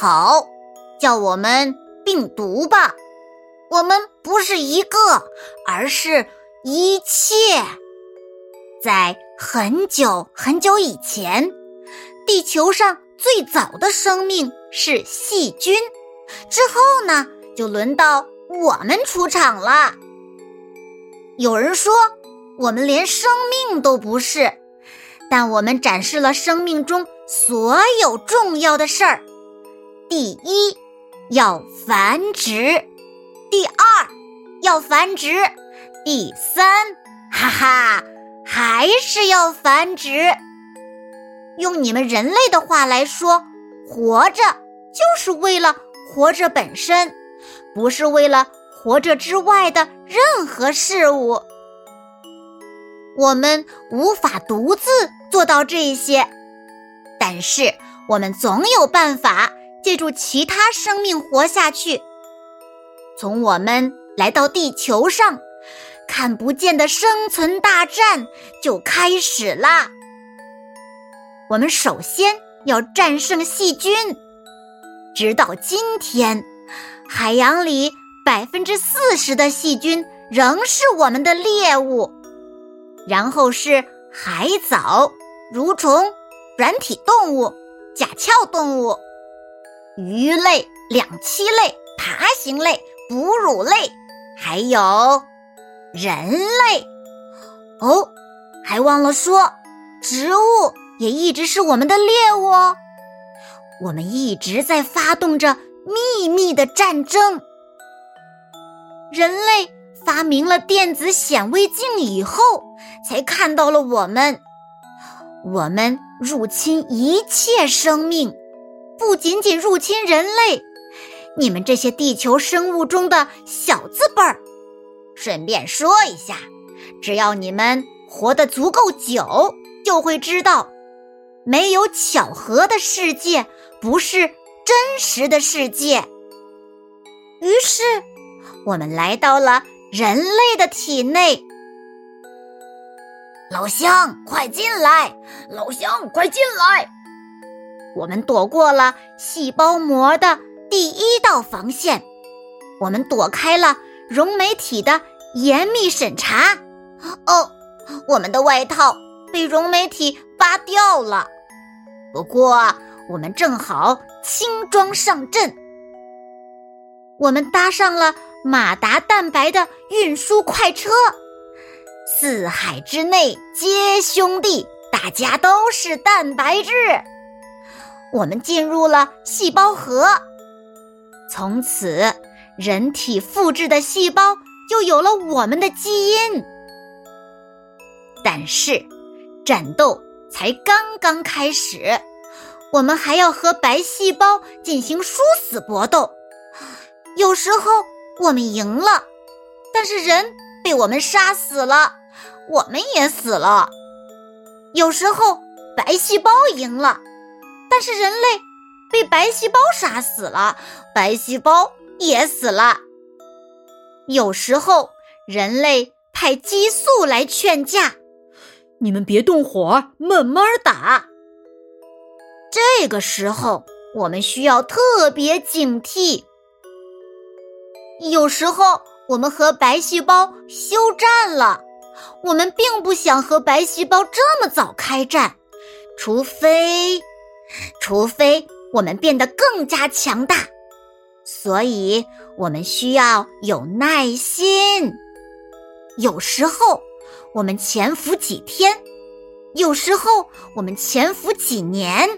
好，叫我们病毒吧。我们不是一个，而是一切。在很久很久以前，地球上最早的生命是细菌。之后呢，就轮到我们出场了。有人说，我们连生命都不是，但我们展示了生命中。所有重要的事儿，第一要繁殖，第二要繁殖，第三，哈哈，还是要繁殖。用你们人类的话来说，活着就是为了活着本身，不是为了活着之外的任何事物。我们无法独自做到这些。但是，我们总有办法借助其他生命活下去。从我们来到地球上，看不见的生存大战就开始啦。我们首先要战胜细菌。直到今天，海洋里百分之四十的细菌仍是我们的猎物。然后是海藻、蠕虫。软体动物、甲壳动物、鱼类、两栖类、爬行类、哺乳类，还有人类。哦，还忘了说，植物也一直是我们的猎物哦。我们一直在发动着秘密的战争。人类发明了电子显微镜以后，才看到了我们。我们入侵一切生命，不仅仅入侵人类，你们这些地球生物中的小字辈儿。顺便说一下，只要你们活得足够久，就会知道，没有巧合的世界不是真实的世界。于是，我们来到了人类的体内。老乡，快进来！老乡，快进来！我们躲过了细胞膜的第一道防线，我们躲开了溶酶体的严密审查。哦，我们的外套被溶酶体扒掉了，不过我们正好轻装上阵。我们搭上了马达蛋白的运输快车。四海之内皆兄弟，大家都是蛋白质。我们进入了细胞核，从此人体复制的细胞就有了我们的基因。但是，战斗才刚刚开始，我们还要和白细胞进行殊死搏斗。有时候我们赢了，但是人被我们杀死了。我们也死了。有时候白细胞赢了，但是人类被白细胞杀死了，白细胞也死了。有时候人类派激素来劝架，你们别动火，慢慢打。这个时候我们需要特别警惕。有时候我们和白细胞休战了。我们并不想和白细胞这么早开战，除非，除非我们变得更加强大。所以，我们需要有耐心。有时候，我们潜伏几天；有时候，我们潜伏几年；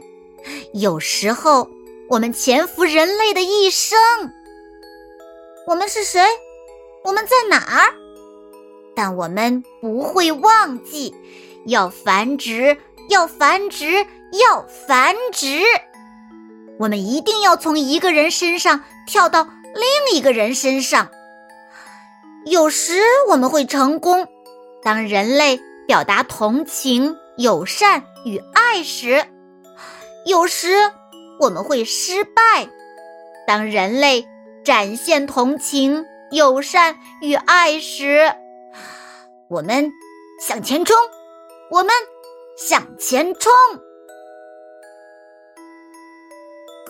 有时候，我们潜伏人类的一生。我们是谁？我们在哪儿？但我们不会忘记要繁殖，要繁殖，要繁殖。我们一定要从一个人身上跳到另一个人身上。有时我们会成功，当人类表达同情、友善与爱时；有时我们会失败，当人类展现同情、友善与爱时。我们向前冲，我们向前冲。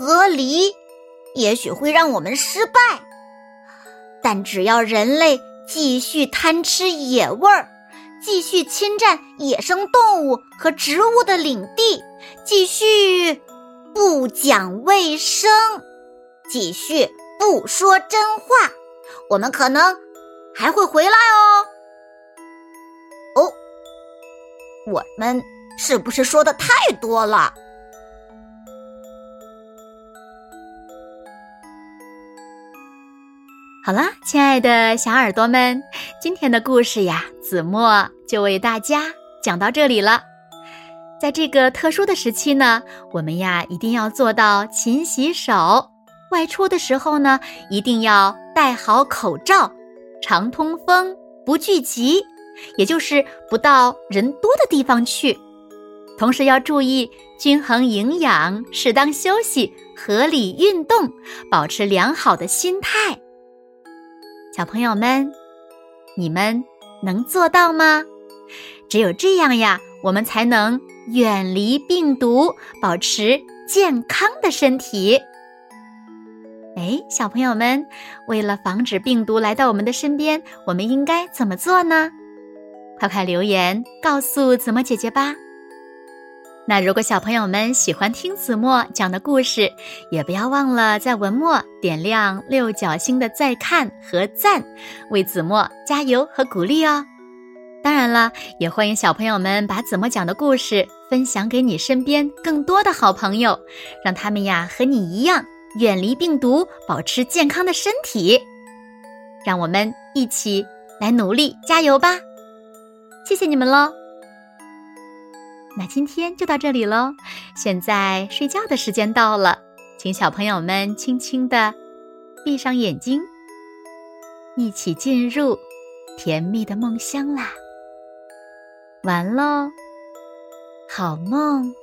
隔离也许会让我们失败，但只要人类继续贪吃野味儿，继续侵占野生动物和植物的领地，继续不讲卫生，继续不说真话，我们可能还会回来哦。哦，我们是不是说的太多了？好了，亲爱的小耳朵们，今天的故事呀，子墨就为大家讲到这里了。在这个特殊的时期呢，我们呀一定要做到勤洗手，外出的时候呢，一定要戴好口罩，常通风，不聚集，也就是不到人多的地方去。同时要注意均衡营养，适当休息，合理运动，保持良好的心态。小朋友们，你们能做到吗？只有这样呀，我们才能远离病毒，保持健康的身体。哎，小朋友们，为了防止病毒来到我们的身边，我们应该怎么做呢？快快留言告诉子墨姐姐吧。那如果小朋友们喜欢听子墨讲的故事，也不要忘了在文末点亮六角星的再看和赞，为子墨加油和鼓励哦。当然了，也欢迎小朋友们把子墨讲的故事分享给你身边更多的好朋友，让他们呀和你一样远离病毒，保持健康的身体。让我们一起来努力加油吧！谢谢你们喽。那今天就到这里喽，现在睡觉的时间到了，请小朋友们轻轻的闭上眼睛，一起进入甜蜜的梦乡啦。完喽，好梦。